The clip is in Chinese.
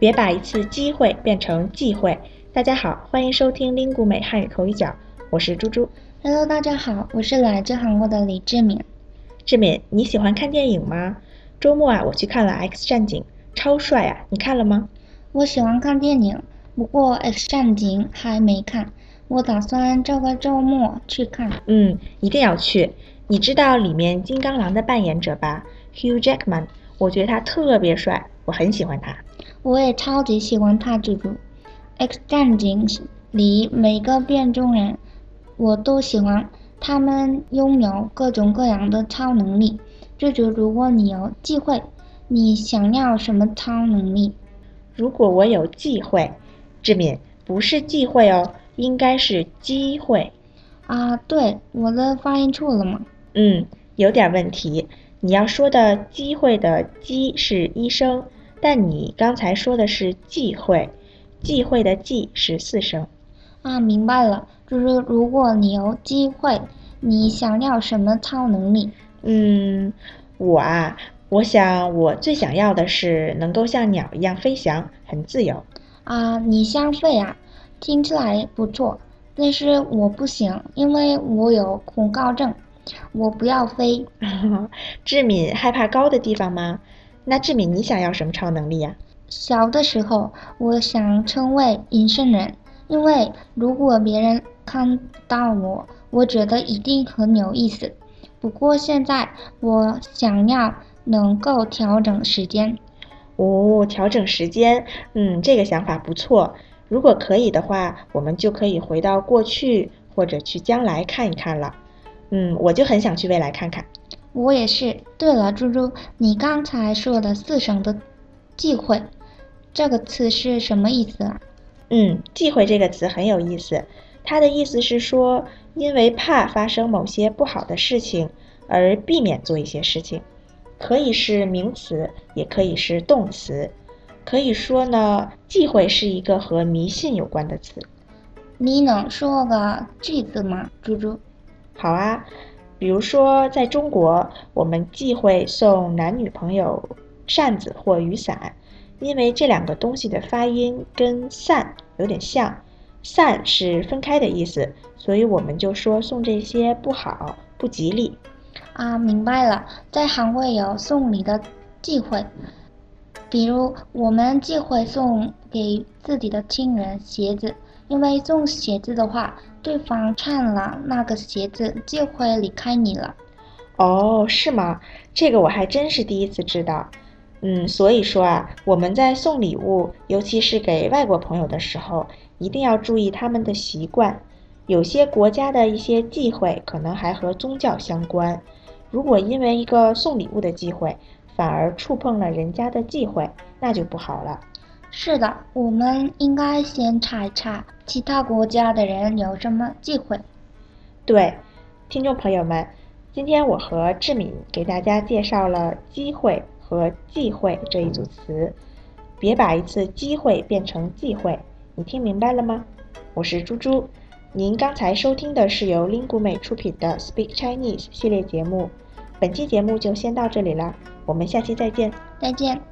别把一次机会变成忌讳。大家好，欢迎收听 Lingu 美汉语口语角，我是猪猪。Hello，大家好，我是来自韩国的李志敏。志敏，你喜欢看电影吗？周末啊，我去看了《X 战警》，超帅啊！你看了吗？我喜欢看电影，不过《X 战警》还没看，我打算这个周末去看。嗯，一定要去。你知道里面金刚狼的扮演者吧？Hugh Jackman，我觉得他特别帅，我很喜欢他。我也超级喜欢他这部《X 战警》里每个变种人，我都喜欢。他们拥有各种各样的超能力。这就如果你有机会，你想要什么超能力？如果我有机会，志敏不是忌讳哦，应该是机会。啊，对，我的发音错了吗？嗯，有点问题。你要说的机会的“机”是一声，但你刚才说的是忌讳，忌讳的“忌”是四声。啊，明白了，就是如果你有机会，你想要什么超能力？嗯，我啊，我想我最想要的是能够像鸟一样飞翔，很自由。啊，你想飞啊？听起来不错，但是我不行，因为我有恐高症，我不要飞。志敏害怕高的地方吗？那志敏，你想要什么超能力呀、小的时候，我想成为隐身人，因为如果别人看到我，我觉得一定很有意思。不过现在，我想要能够调整时间。哦，调整时间，嗯，这个想法不错。如果可以的话，我们就可以回到过去或者去将来看一看了。嗯，我就很想去未来看看。我也是。对了，猪猪，你刚才说的四声的忌讳，这个词是什么意思啊？嗯，忌讳这个词很有意思，它的意思是说，因为怕发生某些不好的事情而避免做一些事情，可以是名词，也可以是动词。可以说呢，忌讳是一个和迷信有关的词。你能说个句子吗，猪猪？好啊，比如说在中国，我们忌讳送男女朋友扇子或雨伞，因为这两个东西的发音跟散有点像，散是分开的意思，所以我们就说送这些不好、不吉利。啊，明白了，在韩国有送礼的忌讳，比如我们忌讳送给自己的亲人鞋子，因为送鞋子的话，对方穿了那个鞋子就会离开你了。哦，是吗？这个我还真是第一次知道。嗯，所以说啊，我们在送礼物，尤其是给外国朋友的时候，一定要注意他们的习惯。有些国家的一些忌讳可能还和宗教相关。如果因为一个送礼物的忌讳，反而触碰了人家的忌讳，那就不好了。是的，我们应该先查一查其他国家的人有什么忌讳。对，听众朋友们，今天我和志敏给大家介绍了机会和忌讳这一组词。别把一次机会变成忌讳，你听明白了吗？我是猪猪，您刚才收听的是由 Lingu 美出品的 Speak Chinese 系列节目。本期节目就先到这里了，我们下期再见。再见。